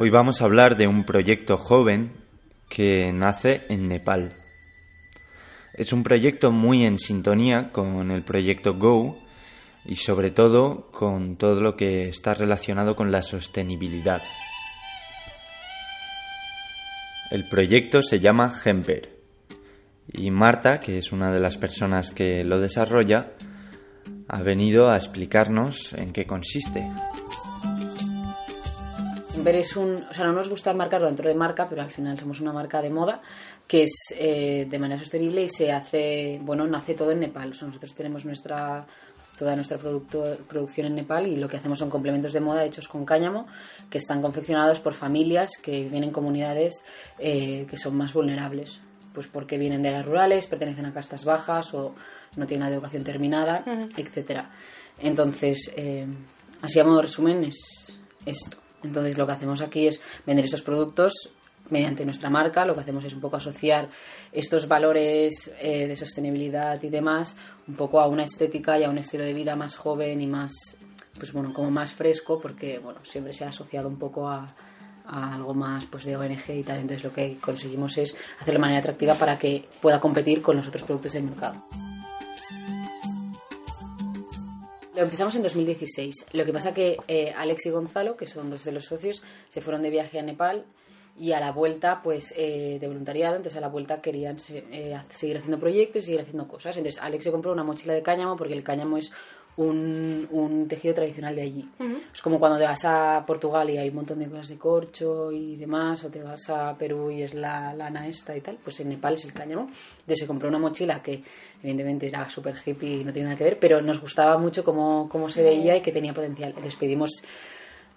Hoy vamos a hablar de un proyecto joven que nace en Nepal. Es un proyecto muy en sintonía con el proyecto Go y sobre todo con todo lo que está relacionado con la sostenibilidad. El proyecto se llama Hemper y Marta, que es una de las personas que lo desarrolla, ha venido a explicarnos en qué consiste. Es un, o sea, no nos gusta marcarlo dentro de marca, pero al final somos una marca de moda que es eh, de manera sostenible y se hace, bueno, nace todo en Nepal. O sea, nosotros tenemos nuestra toda nuestra producto, producción en Nepal y lo que hacemos son complementos de moda hechos con cáñamo que están confeccionados por familias que viven en comunidades eh, que son más vulnerables pues porque vienen de las rurales, pertenecen a castas bajas o no tienen la educación terminada, etcétera. Entonces, eh, así a modo de resumen es esto. Entonces lo que hacemos aquí es vender estos productos mediante nuestra marca, lo que hacemos es un poco asociar estos valores eh, de sostenibilidad y demás un poco a una estética y a un estilo de vida más joven y más, pues bueno, como más fresco, porque bueno, siempre se ha asociado un poco a, a algo más pues de ONG y tal. Entonces lo que conseguimos es hacerlo de manera atractiva para que pueda competir con los otros productos del mercado. Lo empezamos en 2016. Lo que pasa que eh, Alex y Gonzalo, que son dos de los socios, se fueron de viaje a Nepal y a la vuelta, pues, eh, de voluntariado, entonces a la vuelta querían eh, seguir haciendo proyectos y seguir haciendo cosas. Entonces Alex se compró una mochila de cáñamo porque el cáñamo es un, un tejido tradicional de allí. Es como cuando te vas a Portugal y hay un montón de cosas de corcho y demás, o te vas a Perú y es la lana esta y tal, pues en Nepal es el cáñamo. Entonces se compró una mochila que evidentemente era súper hippie y no tiene nada que ver, pero nos gustaba mucho cómo, cómo se veía y que tenía potencial. Entonces pedimos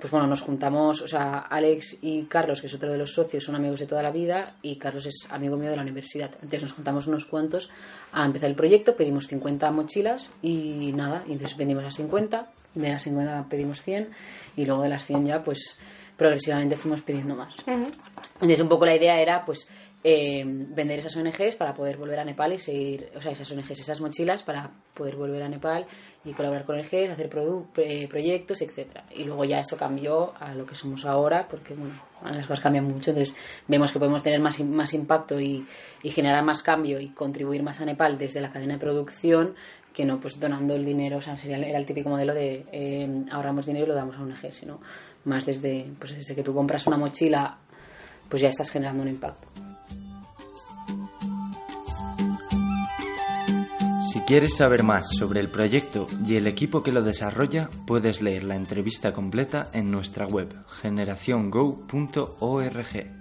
pues bueno, nos juntamos, o sea, Alex y Carlos, que es otro de los socios, son amigos de toda la vida y Carlos es amigo mío de la universidad. Entonces nos juntamos unos cuantos a empezar el proyecto, pedimos 50 mochilas y nada, y entonces vendimos las 50, de las 50 pedimos 100 y luego de las 100 ya pues progresivamente fuimos pidiendo más. Entonces un poco la idea era pues eh, vender esas ONGs para poder volver a Nepal y seguir, o sea, esas ONGs, esas mochilas para poder volver a Nepal y colaborar con ONGs, hacer eh, proyectos, etcétera. Y luego ya eso cambió a lo que somos ahora, porque bueno, las cosas cambian mucho, entonces vemos que podemos tener más, más impacto y, generar más cambio y contribuir más a Nepal desde la cadena de producción que no pues donando el dinero, o sea, sería, el típico modelo de eh, ahorramos dinero y lo damos a ONG, sino más desde, pues desde que tú compras una mochila, pues ya estás generando un impacto. Quieres saber más sobre el proyecto y el equipo que lo desarrolla, puedes leer la entrevista completa en nuestra web generaciongo.org.